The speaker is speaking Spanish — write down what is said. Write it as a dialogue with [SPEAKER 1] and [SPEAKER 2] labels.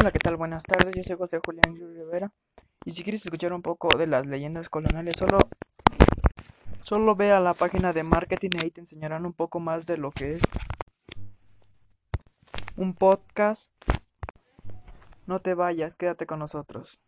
[SPEAKER 1] Hola, ¿qué tal? Buenas tardes, yo soy José Julián Rivera. Y si quieres escuchar un poco de las leyendas coloniales, solo, solo ve a la página de marketing y ahí te enseñarán un poco más de lo que es un podcast. No te vayas, quédate con nosotros.